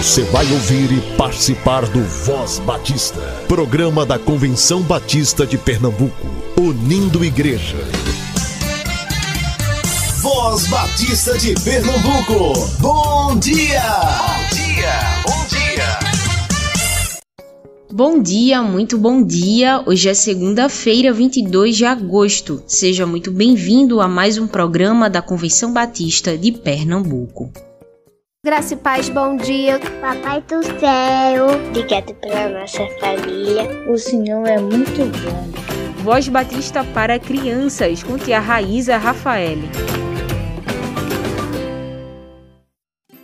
Você vai ouvir e participar do Voz Batista, programa da Convenção Batista de Pernambuco, unindo igreja. Voz Batista de Pernambuco, bom dia! Bom dia, bom dia! Bom dia, muito bom dia. Hoje é segunda-feira, 22 de agosto. Seja muito bem-vindo a mais um programa da Convenção Batista de Pernambuco. Graça e paz, bom dia. Papai do céu, obrigado pela nossa família. O Senhor é muito bom. Voz Batista para crianças, com tia Raíza Rafael.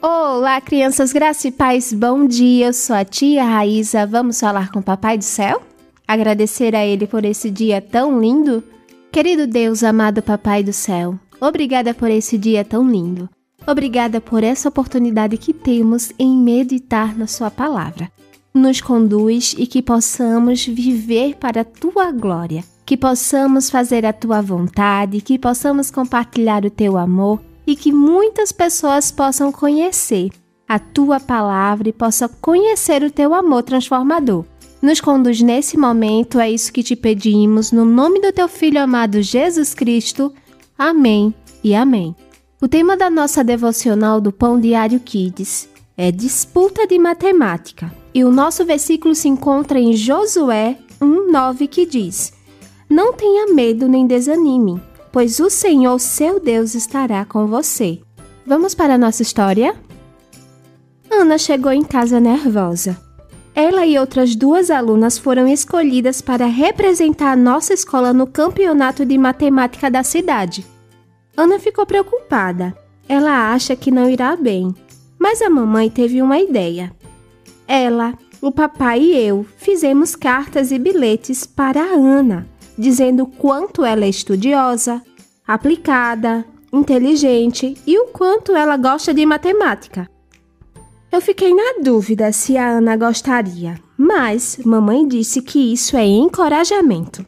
Olá, crianças, graça e paz, bom dia. Eu sou a tia Raíza. Vamos falar com o Papai do céu? Agradecer a Ele por esse dia tão lindo? Querido Deus, amado Papai do céu, obrigada por esse dia tão lindo. Obrigada por essa oportunidade que temos em meditar na Sua palavra. Nos conduz e que possamos viver para a Tua glória, que possamos fazer a Tua vontade, que possamos compartilhar o Teu amor e que muitas pessoas possam conhecer a Tua palavra e possam conhecer o Teu amor transformador. Nos conduz nesse momento, é isso que te pedimos, no nome do Teu Filho amado Jesus Cristo. Amém e amém. O tema da nossa devocional do Pão Diário Kids é disputa de matemática. E o nosso versículo se encontra em Josué 1:9 que diz: Não tenha medo nem desanime, pois o Senhor, seu Deus, estará com você. Vamos para a nossa história? Ana chegou em casa nervosa. Ela e outras duas alunas foram escolhidas para representar a nossa escola no campeonato de matemática da cidade. Ana ficou preocupada. Ela acha que não irá bem. Mas a mamãe teve uma ideia. Ela, o papai e eu fizemos cartas e bilhetes para a Ana, dizendo quanto ela é estudiosa, aplicada, inteligente e o quanto ela gosta de matemática. Eu fiquei na dúvida se a Ana gostaria, mas mamãe disse que isso é encorajamento.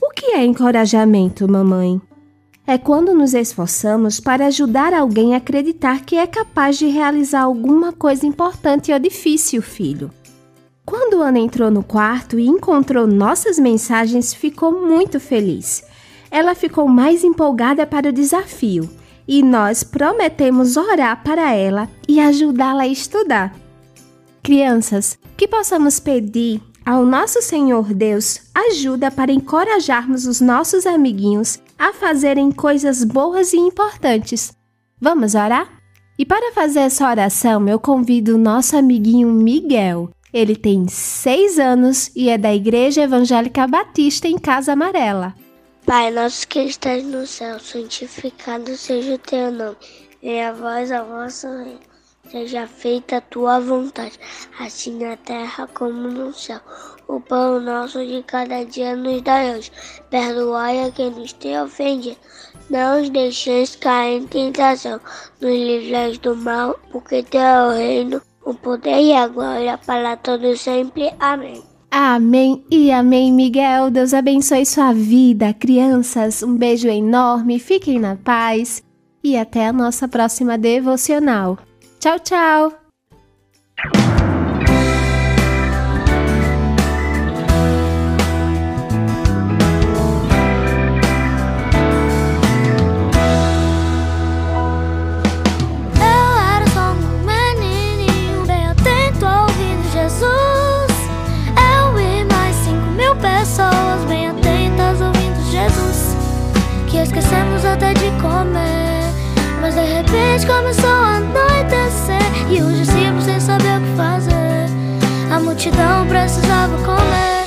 O que é encorajamento, mamãe? É quando nos esforçamos para ajudar alguém a acreditar que é capaz de realizar alguma coisa importante ou difícil, filho. Quando Ana entrou no quarto e encontrou nossas mensagens, ficou muito feliz. Ela ficou mais empolgada para o desafio e nós prometemos orar para ela e ajudá-la a estudar. Crianças, que possamos pedir ao nosso Senhor Deus ajuda para encorajarmos os nossos amiguinhos a fazerem coisas boas e importantes. Vamos orar? E para fazer essa oração, eu convido o nosso amiguinho Miguel. Ele tem seis anos e é da Igreja Evangélica Batista em Casa Amarela. Pai nosso que estás no céu, santificado seja o teu nome. Venha a voz a vossa Seja feita a tua vontade, assim na terra como no céu. O pão nosso de cada dia nos dai hoje. Perdoai a quem nos tem ofendido. Não os deixeis cair em tentação. Nos livrais do mal, porque teu é o reino, o poder e a glória para todos sempre. Amém. Amém e amém, Miguel. Deus abençoe sua vida. Crianças, um beijo enorme, fiquem na paz e até a nossa próxima devocional. Tchau, tchau! Comer. Mas de repente começou a anoitecer E os discípulos sem saber o que fazer. A multidão precisava comer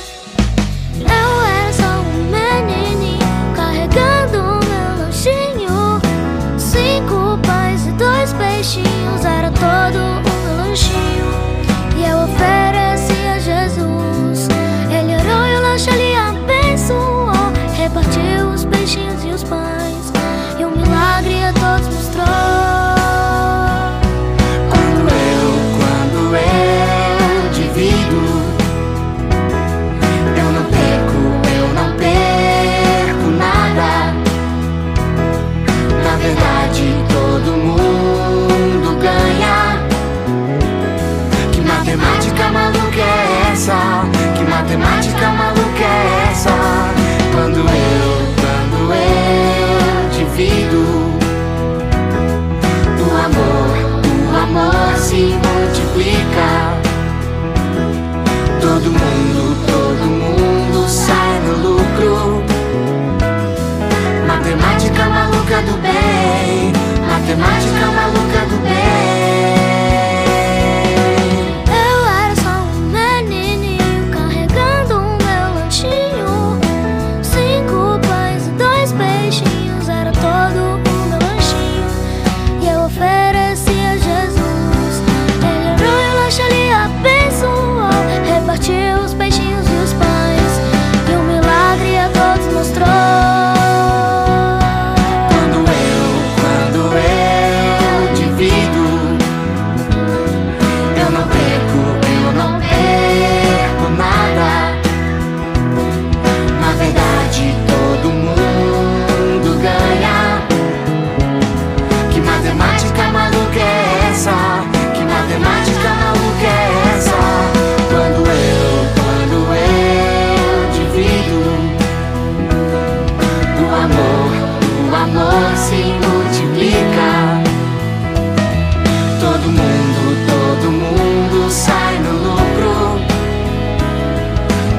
do mundo, todo mundo sai no lucro.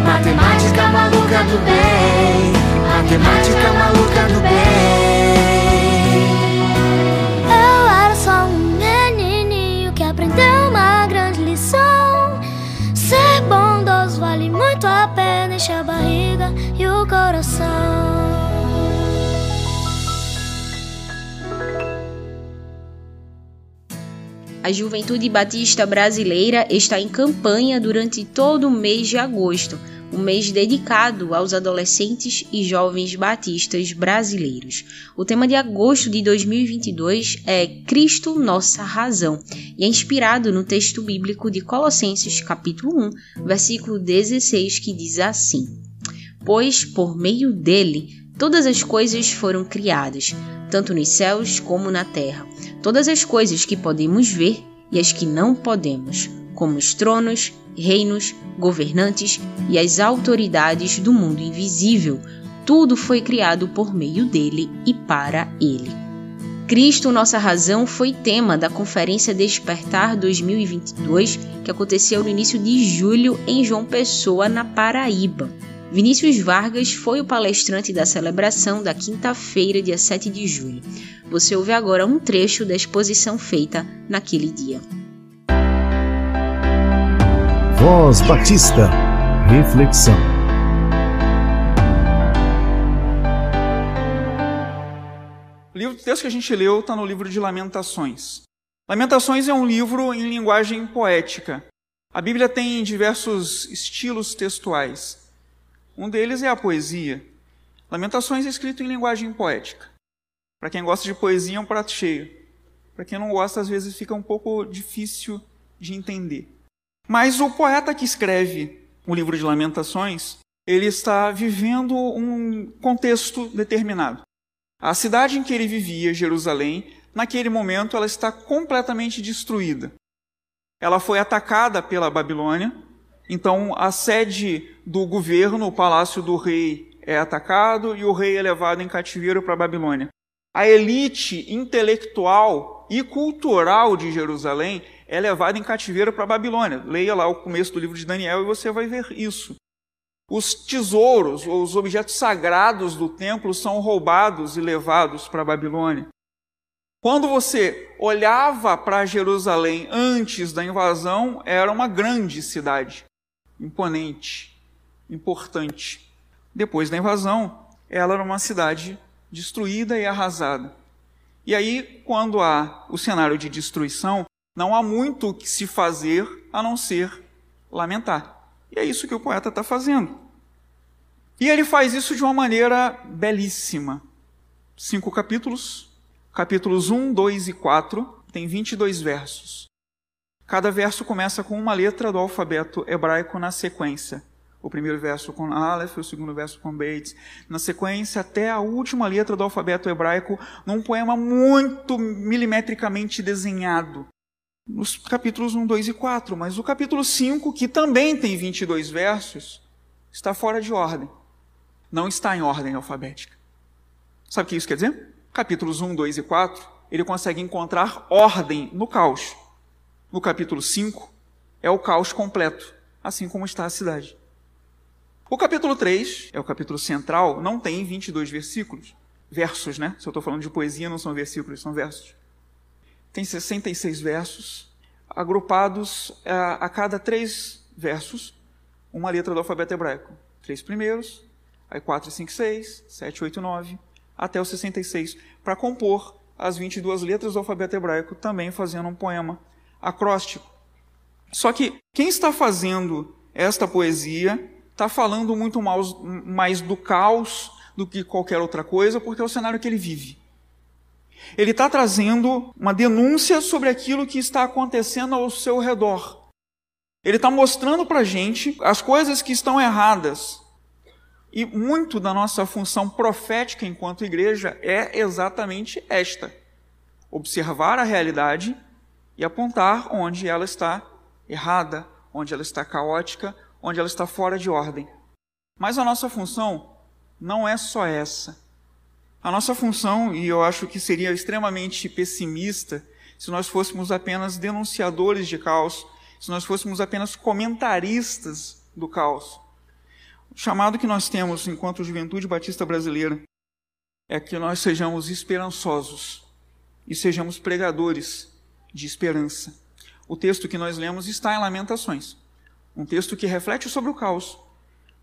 Matemática maluca do bem, matemática maluca do bem. Eu era só um menininho que aprendeu uma grande lição. Ser bondoso vale muito a pena, enche A Juventude Batista Brasileira está em campanha durante todo o mês de agosto, um mês dedicado aos adolescentes e jovens batistas brasileiros. O tema de agosto de 2022 é Cristo Nossa Razão e é inspirado no texto bíblico de Colossenses capítulo 1, versículo 16, que diz assim: Pois por meio dele todas as coisas foram criadas, tanto nos céus como na terra, todas as coisas que podemos ver e as que não podemos, como os tronos, reinos, governantes e as autoridades do mundo invisível. Tudo foi criado por meio dele e para ele. Cristo, nossa razão, foi tema da Conferência Despertar 2022, que aconteceu no início de julho em João Pessoa, na Paraíba. Vinícius Vargas foi o palestrante da celebração da quinta-feira, dia 7 de julho. Você ouve agora um trecho da exposição feita naquele dia. Voz Batista. Reflexão. O livro, texto que a gente leu está no livro de Lamentações. Lamentações é um livro em linguagem poética. A Bíblia tem diversos estilos textuais. Um deles é a poesia. Lamentações é escrito em linguagem poética. Para quem gosta de poesia, é um prato cheio. Para quem não gosta, às vezes fica um pouco difícil de entender. Mas o poeta que escreve o livro de Lamentações, ele está vivendo um contexto determinado. A cidade em que ele vivia, Jerusalém, naquele momento ela está completamente destruída. Ela foi atacada pela Babilônia, então a sede do governo, o palácio do rei, é atacado e o rei é levado em cativeiro para a Babilônia. A elite intelectual e cultural de Jerusalém é levada em cativeiro para a Babilônia. Leia lá o começo do livro de Daniel e você vai ver isso. Os tesouros, ou os objetos sagrados do templo são roubados e levados para a Babilônia. Quando você olhava para Jerusalém antes da invasão, era uma grande cidade, imponente, importante. Depois da invasão, ela era uma cidade destruída e arrasada. E aí, quando há o cenário de destruição, não há muito o que se fazer a não ser lamentar. E é isso que o poeta está fazendo. E ele faz isso de uma maneira belíssima. Cinco capítulos, capítulos 1, 2 e 4, tem 22 versos. Cada verso começa com uma letra do alfabeto hebraico na sequência. O primeiro verso com Aleph, o segundo verso com Beit. Na sequência, até a última letra do alfabeto hebraico, num poema muito milimetricamente desenhado. Nos capítulos 1, 2 e 4. Mas o capítulo 5, que também tem 22 versos, está fora de ordem não está em ordem alfabética. Sabe o que isso quer dizer? Capítulos 1, 2 e 4, ele consegue encontrar ordem no caos. No capítulo 5, é o caos completo, assim como está a cidade. O capítulo 3, é o capítulo central, não tem 22 versículos. Versos, né? Se eu estou falando de poesia, não são versículos, são versos. Tem 66 versos, agrupados a, a cada três versos, uma letra do alfabeto hebraico. Três primeiros, aí 4, 5, 6, 7, 8, 9, até o 66, para compor as 22 letras do alfabeto hebraico, também fazendo um poema acróstico. Só que quem está fazendo esta poesia está falando muito mais do caos do que qualquer outra coisa, porque é o cenário que ele vive. Ele está trazendo uma denúncia sobre aquilo que está acontecendo ao seu redor. Ele está mostrando para a gente as coisas que estão erradas, e muito da nossa função profética enquanto igreja é exatamente esta: observar a realidade e apontar onde ela está errada, onde ela está caótica, onde ela está fora de ordem. Mas a nossa função não é só essa. A nossa função, e eu acho que seria extremamente pessimista se nós fôssemos apenas denunciadores de caos, se nós fôssemos apenas comentaristas do caos. O chamado que nós temos enquanto Juventude Batista Brasileira é que nós sejamos esperançosos e sejamos pregadores de esperança. O texto que nós lemos está em Lamentações, um texto que reflete sobre o caos,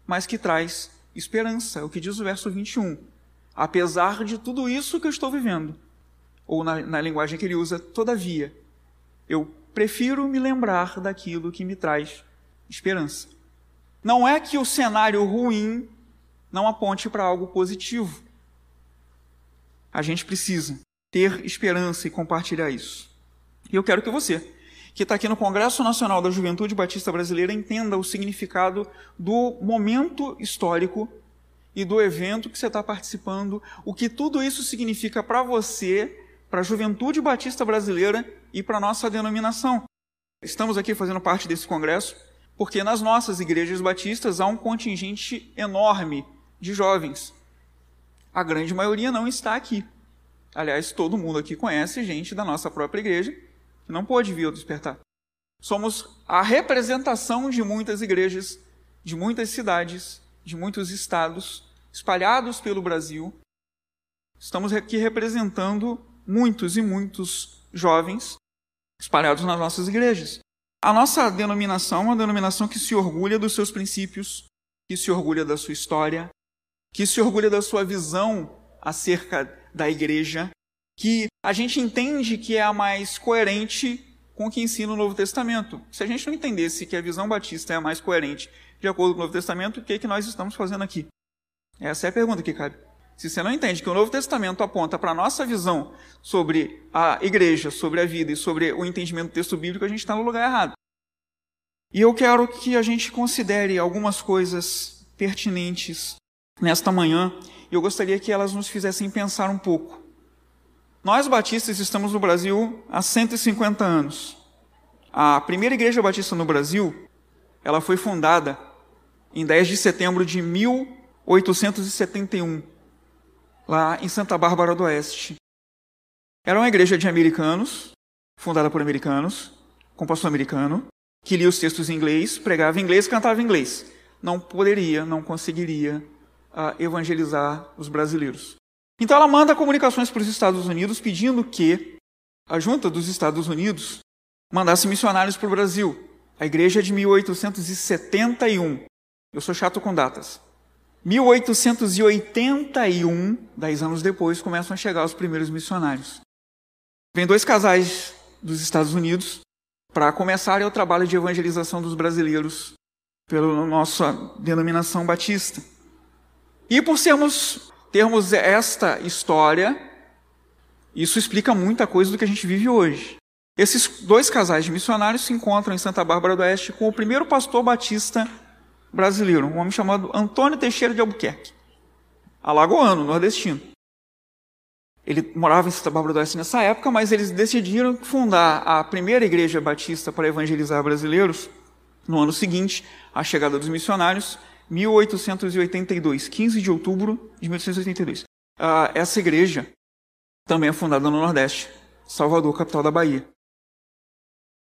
mas que traz esperança, é o que diz o verso 21. Apesar de tudo isso que eu estou vivendo, ou na, na linguagem que ele usa, todavia, eu prefiro me lembrar daquilo que me traz esperança. Não é que o cenário ruim não aponte para algo positivo. A gente precisa ter esperança e compartilhar isso. E eu quero que você, que está aqui no Congresso Nacional da Juventude Batista Brasileira, entenda o significado do momento histórico e do evento que você está participando, o que tudo isso significa para você, para a Juventude Batista Brasileira e para a nossa denominação. Estamos aqui fazendo parte desse congresso porque nas nossas igrejas batistas há um contingente enorme de jovens. A grande maioria não está aqui. Aliás, todo mundo aqui conhece gente da nossa própria igreja que não pôde vir ao despertar. Somos a representação de muitas igrejas, de muitas cidades, de muitos estados espalhados pelo Brasil. Estamos aqui representando muitos e muitos jovens espalhados nas nossas igrejas. A nossa denominação é uma denominação que se orgulha dos seus princípios, que se orgulha da sua história, que se orgulha da sua visão acerca da igreja, que a gente entende que é a mais coerente com o que ensina o Novo Testamento. Se a gente não entendesse que a visão batista é a mais coerente de acordo com o Novo Testamento, o que, é que nós estamos fazendo aqui? Essa é a pergunta que cabe. Se você não entende que o Novo Testamento aponta para a nossa visão sobre a igreja, sobre a vida e sobre o entendimento do texto bíblico, a gente está no lugar errado. E eu quero que a gente considere algumas coisas pertinentes nesta manhã, e eu gostaria que elas nos fizessem pensar um pouco. Nós batistas estamos no Brasil há 150 anos. A primeira igreja batista no Brasil, ela foi fundada em 10 de setembro de 1871 lá em Santa Bárbara do Oeste. Era uma igreja de americanos, fundada por americanos, com pastor americano, que lia os textos em inglês, pregava em inglês, cantava em inglês. Não poderia, não conseguiria uh, evangelizar os brasileiros. Então ela manda comunicações para os Estados Unidos pedindo que a junta dos Estados Unidos mandasse missionários para o Brasil. A igreja é de 1871. Eu sou chato com datas. 1881, dez anos depois, começam a chegar os primeiros missionários. Vem dois casais dos Estados Unidos para começarem o trabalho de evangelização dos brasileiros pela nossa denominação batista. E por sermos termos esta história, isso explica muita coisa do que a gente vive hoje. Esses dois casais de missionários se encontram em Santa Bárbara do Oeste com o primeiro pastor batista brasileiro, um homem chamado Antônio Teixeira de Albuquerque, alagoano, nordestino. Ele morava em Santa Bárbara do Oeste nessa época, mas eles decidiram fundar a primeira igreja batista para evangelizar brasileiros no ano seguinte, à chegada dos missionários, 1882, 15 de outubro de 1882. Ah, essa igreja também é fundada no Nordeste, Salvador, capital da Bahia.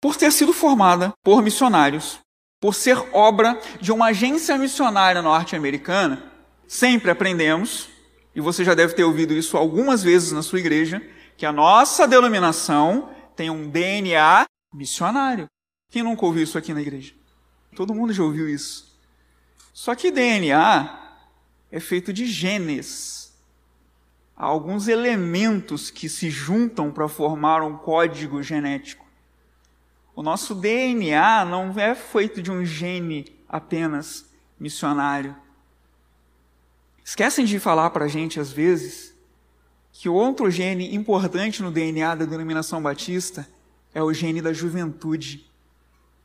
Por ter sido formada por missionários por ser obra de uma agência missionária norte-americana, sempre aprendemos, e você já deve ter ouvido isso algumas vezes na sua igreja, que a nossa denominação tem um DNA missionário. Quem nunca ouviu isso aqui na igreja? Todo mundo já ouviu isso. Só que DNA é feito de genes. Há alguns elementos que se juntam para formar um código genético. O nosso DNA não é feito de um gene apenas missionário. Esquecem de falar para a gente, às vezes, que outro gene importante no DNA da denominação batista é o gene da juventude.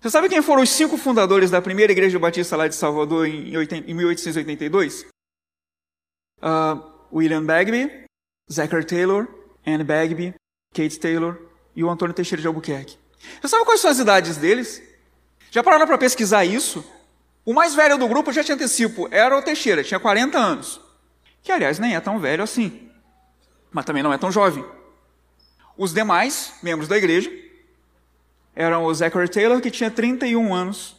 Você sabe quem foram os cinco fundadores da primeira igreja batista lá de Salvador em 1882? Uh, ah, William Bagby, Zachary Taylor, Anne Bagby, Kate Taylor e o Antônio Teixeira de Albuquerque. Você sabe quais são as idades deles? Já pararam para pesquisar isso? O mais velho do grupo, já te antecipo, era o Teixeira, tinha 40 anos. Que, aliás, nem é tão velho assim. Mas também não é tão jovem. Os demais membros da igreja eram o Zachary Taylor, que tinha 31 anos,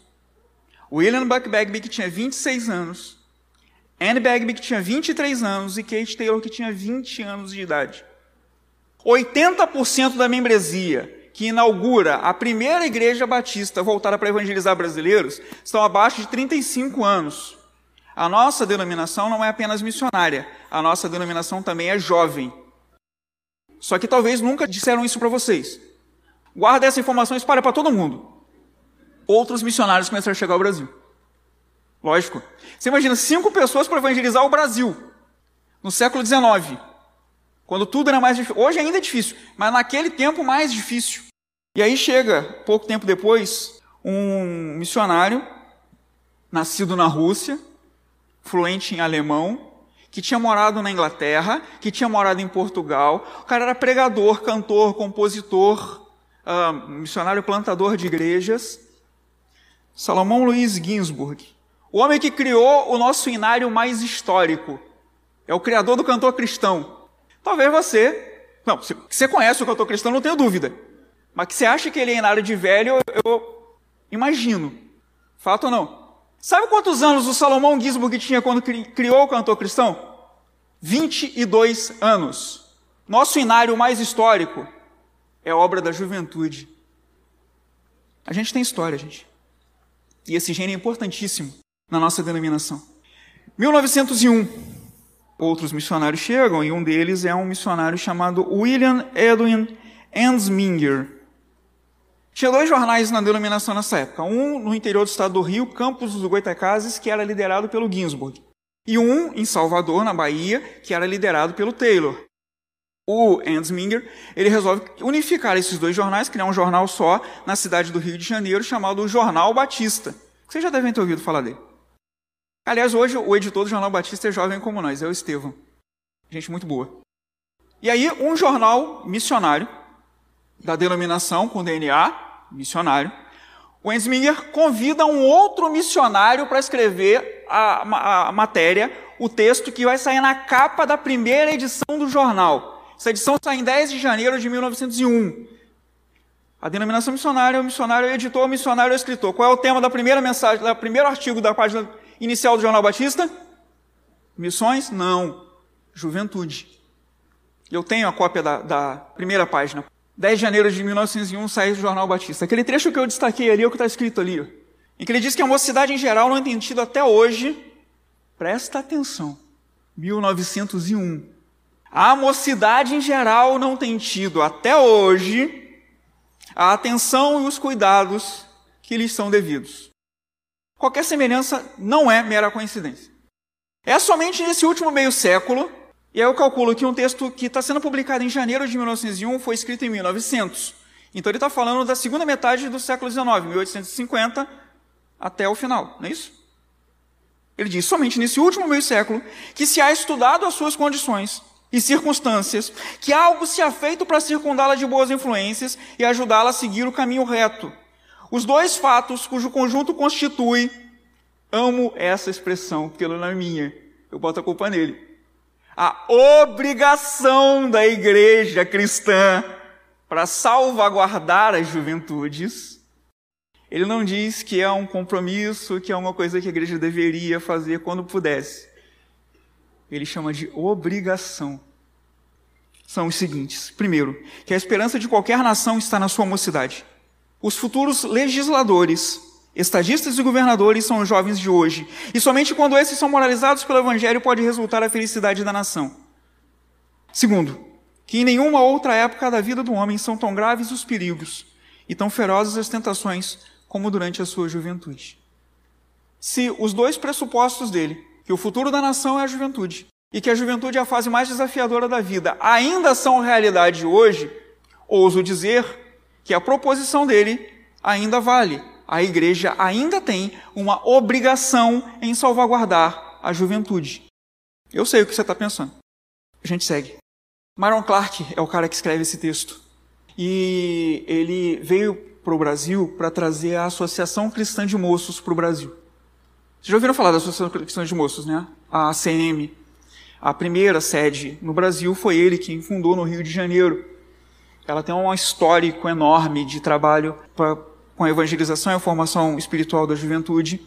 William Buck Bagby, que tinha 26 anos, Anne Bagby, que tinha 23 anos, e Kate Taylor, que tinha 20 anos de idade. 80% da membresia que inaugura a primeira igreja batista voltada para evangelizar brasileiros estão abaixo de 35 anos. A nossa denominação não é apenas missionária, a nossa denominação também é jovem. Só que talvez nunca disseram isso para vocês. Guarda essa informação e espalha para todo mundo. Outros missionários começaram a chegar ao Brasil. Lógico. Você imagina cinco pessoas para evangelizar o Brasil no século XIX, quando tudo era mais difícil. Hoje ainda é difícil, mas naquele tempo mais difícil. E aí chega, pouco tempo depois, um missionário nascido na Rússia, fluente em alemão, que tinha morado na Inglaterra, que tinha morado em Portugal. O cara era pregador, cantor, compositor, uh, missionário plantador de igrejas. Salomão Luiz Ginsburg. O homem que criou o nosso inário mais histórico. É o criador do cantor cristão. Talvez você. Não, você conhece o cantor cristão, não tenho dúvida. Mas que você acha que ele é inário de velho, eu, imagino. Fato ou não? Sabe quantos anos o Salomão Ginsburg tinha quando criou o cantor cristão? 22 anos. Nosso inário mais histórico é obra da juventude. A gente tem história, gente. E esse gênio é importantíssimo na nossa denominação. 1901, outros missionários chegam e um deles é um missionário chamado William Edwin Ansminger. Tinha dois jornais na denominação nessa época. Um no interior do estado do Rio, Campos dos Goitacazes, que era liderado pelo Ginsburg. E um em Salvador, na Bahia, que era liderado pelo Taylor. O Ansminger, ele resolve unificar esses dois jornais, criar um jornal só na cidade do Rio de Janeiro, chamado Jornal Batista. Vocês já devem ter ouvido falar dele. Aliás, hoje o editor do Jornal Batista é jovem como nós, é o Estevão. Gente muito boa. E aí, um jornal missionário, da denominação com DNA, missionário, o Ansminger convida um outro missionário para escrever a, a, a matéria, o texto que vai sair na capa da primeira edição do jornal. Essa edição sai em 10 de janeiro de 1901. A denominação missionária, o missionário é o editor, o missionário é o escritor. Qual é o tema da primeira mensagem, do primeiro artigo da página inicial do Jornal Batista? Missões? Não. Juventude. Eu tenho a cópia da, da primeira página. 10 de janeiro de 1901 sai do Jornal Batista. Aquele trecho que eu destaquei ali é o que está escrito ali. Em que ele diz que a mocidade em geral não tem tido até hoje, presta atenção, 1901, a mocidade em geral não tem tido até hoje a atenção e os cuidados que lhes são devidos. Qualquer semelhança não é mera coincidência. É somente nesse último meio século, e eu calculo que um texto que está sendo publicado em janeiro de 1901 foi escrito em 1900. Então ele está falando da segunda metade do século XIX, 1850 até o final, não é isso? Ele diz somente nesse último meio século que se há estudado as suas condições e circunstâncias, que algo se feito para circundá-la de boas influências e ajudá-la a seguir o caminho reto. Os dois fatos cujo conjunto constitui, amo essa expressão, porque ela não é minha, eu boto a culpa nele. A obrigação da igreja cristã para salvaguardar as juventudes. Ele não diz que é um compromisso, que é uma coisa que a igreja deveria fazer quando pudesse ele chama de obrigação. São os seguintes: primeiro, que a esperança de qualquer nação está na sua mocidade. Os futuros legisladores, estadistas e governadores são os jovens de hoje, e somente quando esses são moralizados pelo Evangelho pode resultar a felicidade da nação. Segundo, que em nenhuma outra época da vida do homem são tão graves os perigos e tão ferozes as tentações como durante a sua juventude. Se os dois pressupostos dele, que o futuro da nação é a juventude e que a juventude é a fase mais desafiadora da vida, ainda são realidade hoje, ouso dizer que a proposição dele ainda vale. A igreja ainda tem uma obrigação em salvaguardar a juventude. Eu sei o que você está pensando. A gente segue. Myron Clark é o cara que escreve esse texto. E ele veio para o Brasil para trazer a Associação Cristã de Moços para o Brasil. Vocês já ouviram falar da Associação Cristã de Moços, né? A ACM. A primeira sede no Brasil foi ele quem fundou no Rio de Janeiro. ela tem um histórico enorme de trabalho pra, com a evangelização e a formação espiritual da juventude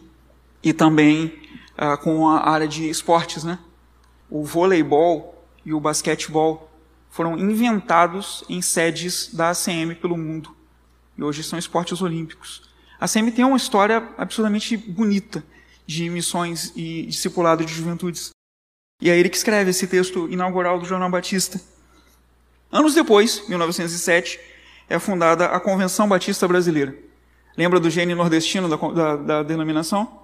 e também uh, com a área de esportes, né? O voleibol e o basquetebol foram inventados em sedes da ACM pelo mundo e hoje são esportes olímpicos. A ACM tem uma história absurdamente bonita de missões e discipulado de juventudes. E é ele que escreve esse texto inaugural do Jornal Batista. Anos depois, 1907, é fundada a Convenção Batista Brasileira. Lembra do gene nordestino da, da, da denominação?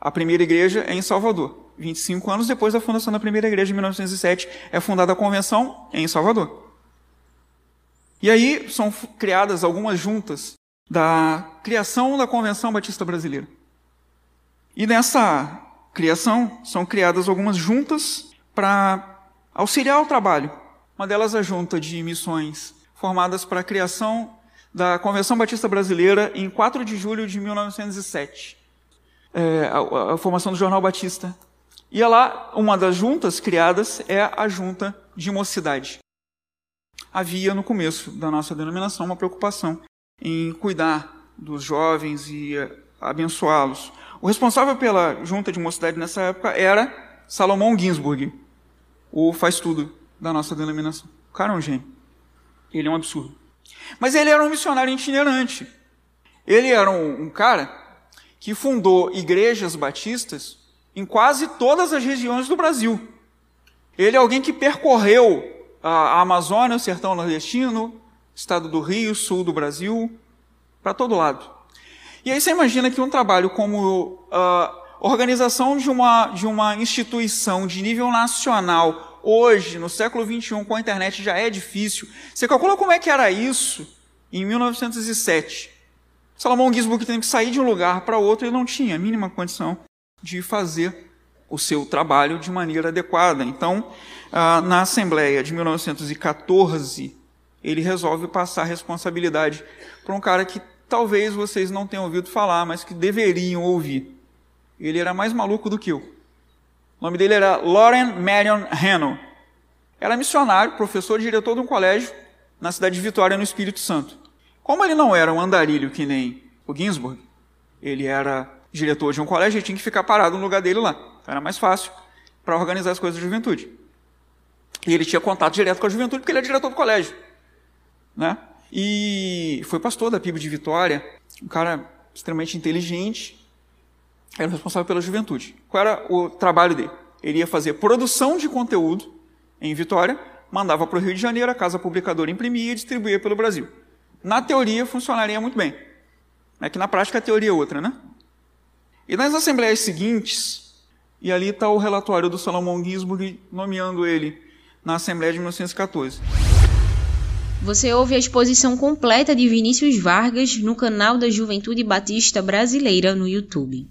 A primeira igreja é em Salvador. 25 anos depois da fundação da primeira igreja, em 1907, é fundada a Convenção em Salvador. E aí são criadas algumas juntas da criação da Convenção Batista Brasileira. E nessa criação são criadas algumas juntas para auxiliar o trabalho uma delas a junta de missões formadas para a criação da Convenção Batista Brasileira em 4 de julho de 1907. É, a, a, formação do Jornal Batista. E lá, uma das juntas criadas é a Junta de Mocidade. Havia no começo da nossa denominação uma preocupação em cuidar dos jovens e é, abençoá-los. O responsável pela Junta de Mocidade nessa época era Salomão Ginsburg, o faz tudo da nossa denominação. O cara é um gênio. Ele é um absurdo. Mas ele era um missionário itinerante. Ele era um, um cara que fundou igrejas batistas em quase todas as regiões do Brasil. Ele é alguém que percorreu a Amazônia, o sertão nordestino, estado do Rio, sul do Brasil, para todo lado. E aí você imagina que um trabalho como uh, organização de uma, de uma instituição de nível nacional hoje, no século XXI, com a internet já é difícil. Você calcula como é que era isso em 1907. Salomão Ginsburg teve que sair de um lugar para outro e não tinha a mínima condição de fazer o seu trabalho de maneira adequada. Então, ah, na Assembleia de 1914, ele resolve passar a responsabilidade para um cara que talvez vocês não tenham ouvido falar, mas que deveriam ouvir. Ele era mais maluco do que eu. O nome dele era Lauren Marion Hanno. Era missionário, professor e diretor de um colégio na cidade de Vitória, no Espírito Santo. Como ele não era um andarilho que nem o Ginsburg, ele era diretor de um colégio e tinha que ficar parado no lugar dele lá. Então era mais fácil para organizar as coisas da juventude. E ele tinha contato direto com a juventude porque ele é diretor do colégio. Né? E foi pastor da PIB de Vitória, um cara extremamente inteligente, era responsável pela juventude. Qual era o trabalho dele? Ele ia fazer produção de conteúdo em Vitória, mandava para o Rio de Janeiro, a casa publicadora imprimia e distribuía pelo Brasil. Na teoria funcionaria muito bem. É que na prática a teoria é outra, né? E nas assembleias seguintes, e ali está o relatório do Salomão Ginsburg nomeando ele na Assembleia de 1914. Você ouve a exposição completa de Vinícius Vargas no canal da Juventude Batista Brasileira no YouTube.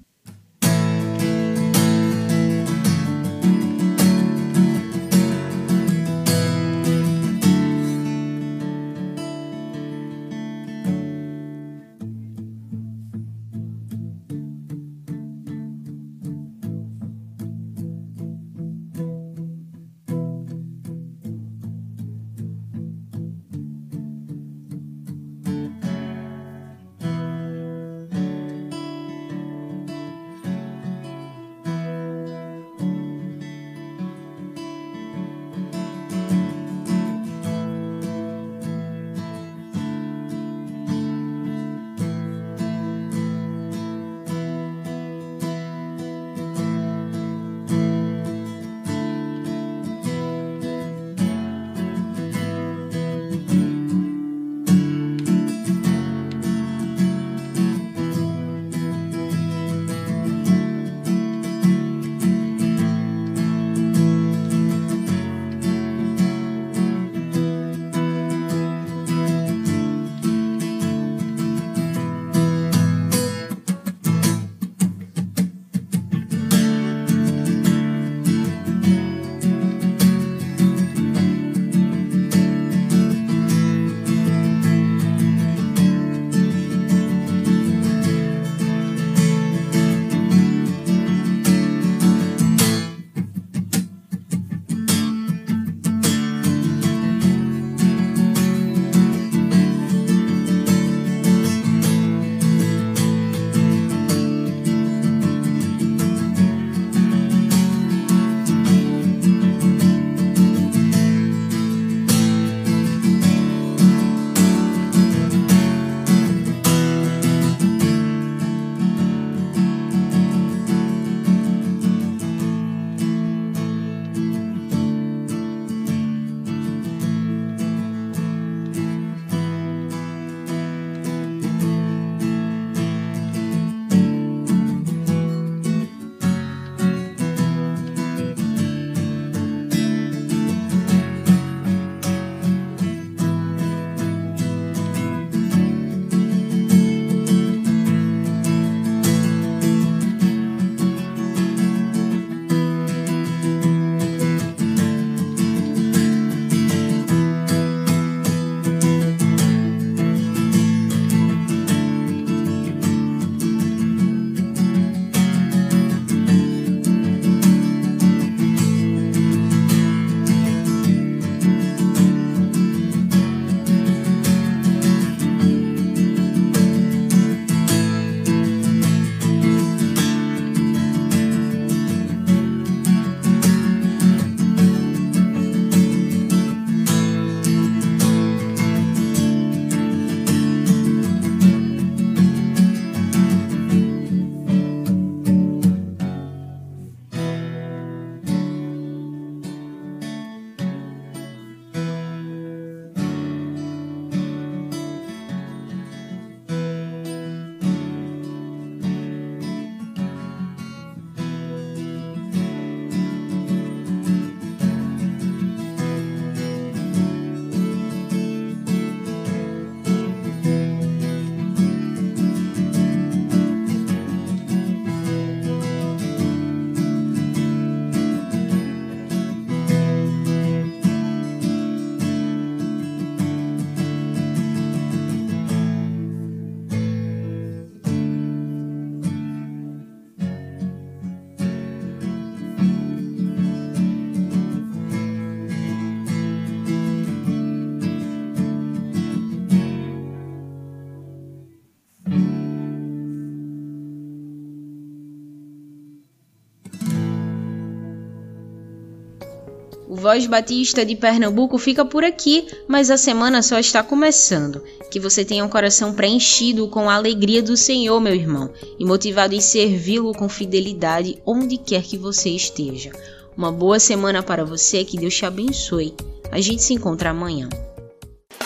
Voz Batista de Pernambuco fica por aqui, mas a semana só está começando. Que você tenha um coração preenchido com a alegria do Senhor, meu irmão, e motivado em servi-lo com fidelidade onde quer que você esteja. Uma boa semana para você, que Deus te abençoe. A gente se encontra amanhã.